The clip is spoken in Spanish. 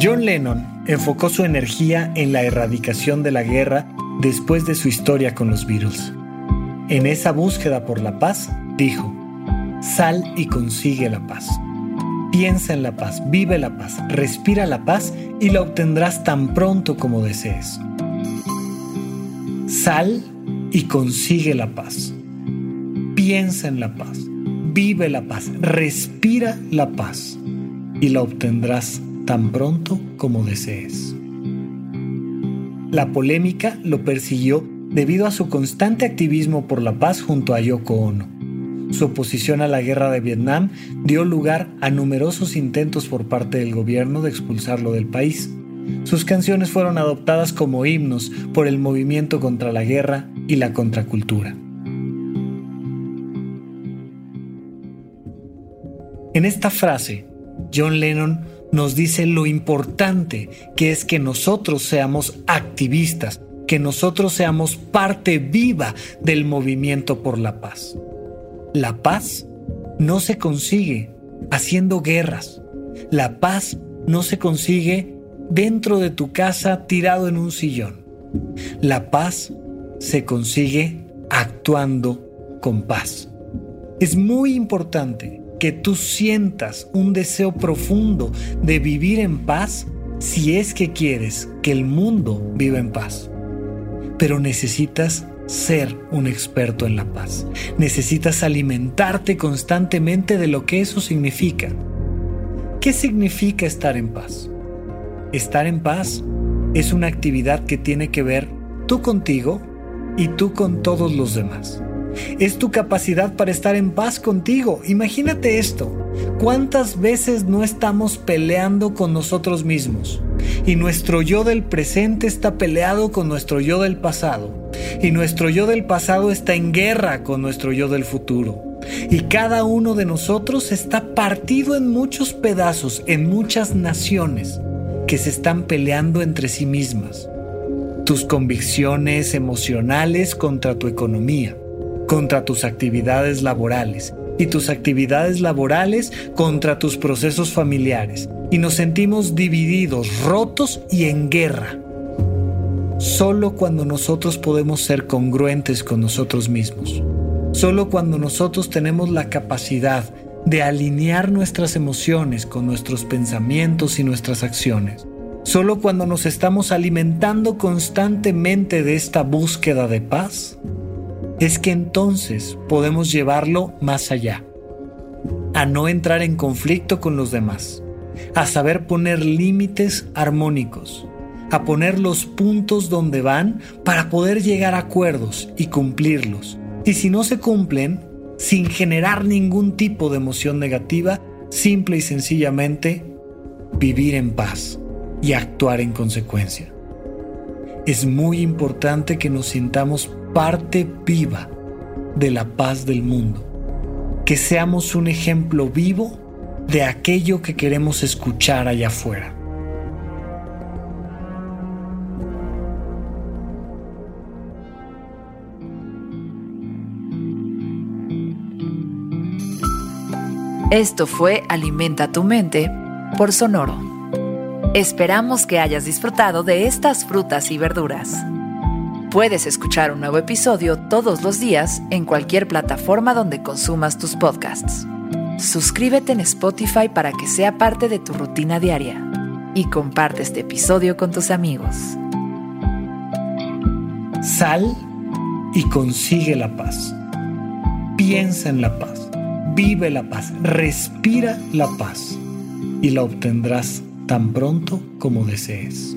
John Lennon enfocó su energía en la erradicación de la guerra después de su historia con los Beatles. En esa búsqueda por la paz, dijo, sal y consigue la paz. Piensa en la paz, vive la paz, respira la paz y la obtendrás tan pronto como desees. Sal y consigue la paz. Piensa en la paz, vive la paz, respira la paz y la obtendrás tan pronto como desees. La polémica lo persiguió debido a su constante activismo por la paz junto a Yoko Ono. Su oposición a la guerra de Vietnam dio lugar a numerosos intentos por parte del gobierno de expulsarlo del país. Sus canciones fueron adoptadas como himnos por el movimiento contra la guerra y la contracultura. En esta frase, John Lennon nos dice lo importante que es que nosotros seamos activistas, que nosotros seamos parte viva del movimiento por la paz. La paz no se consigue haciendo guerras. La paz no se consigue dentro de tu casa tirado en un sillón. La paz se consigue actuando con paz. Es muy importante que tú sientas un deseo profundo de vivir en paz si es que quieres que el mundo viva en paz. Pero necesitas ser un experto en la paz. Necesitas alimentarte constantemente de lo que eso significa. ¿Qué significa estar en paz? Estar en paz es una actividad que tiene que ver tú contigo y tú con todos los demás es tu capacidad para estar en paz contigo. Imagínate esto. ¿Cuántas veces no estamos peleando con nosotros mismos? Y nuestro yo del presente está peleado con nuestro yo del pasado. Y nuestro yo del pasado está en guerra con nuestro yo del futuro. Y cada uno de nosotros está partido en muchos pedazos, en muchas naciones que se están peleando entre sí mismas. Tus convicciones emocionales contra tu economía contra tus actividades laborales y tus actividades laborales contra tus procesos familiares. Y nos sentimos divididos, rotos y en guerra. Solo cuando nosotros podemos ser congruentes con nosotros mismos. Solo cuando nosotros tenemos la capacidad de alinear nuestras emociones con nuestros pensamientos y nuestras acciones. Solo cuando nos estamos alimentando constantemente de esta búsqueda de paz, es que entonces podemos llevarlo más allá, a no entrar en conflicto con los demás, a saber poner límites armónicos, a poner los puntos donde van para poder llegar a acuerdos y cumplirlos. Y si no se cumplen, sin generar ningún tipo de emoción negativa, simple y sencillamente vivir en paz y actuar en consecuencia. Es muy importante que nos sintamos parte viva de la paz del mundo. Que seamos un ejemplo vivo de aquello que queremos escuchar allá afuera. Esto fue Alimenta tu mente por Sonoro. Esperamos que hayas disfrutado de estas frutas y verduras. Puedes escuchar un nuevo episodio todos los días en cualquier plataforma donde consumas tus podcasts. Suscríbete en Spotify para que sea parte de tu rutina diaria y comparte este episodio con tus amigos. Sal y consigue la paz. Piensa en la paz. Vive la paz. Respira la paz. Y la obtendrás tan pronto como desees.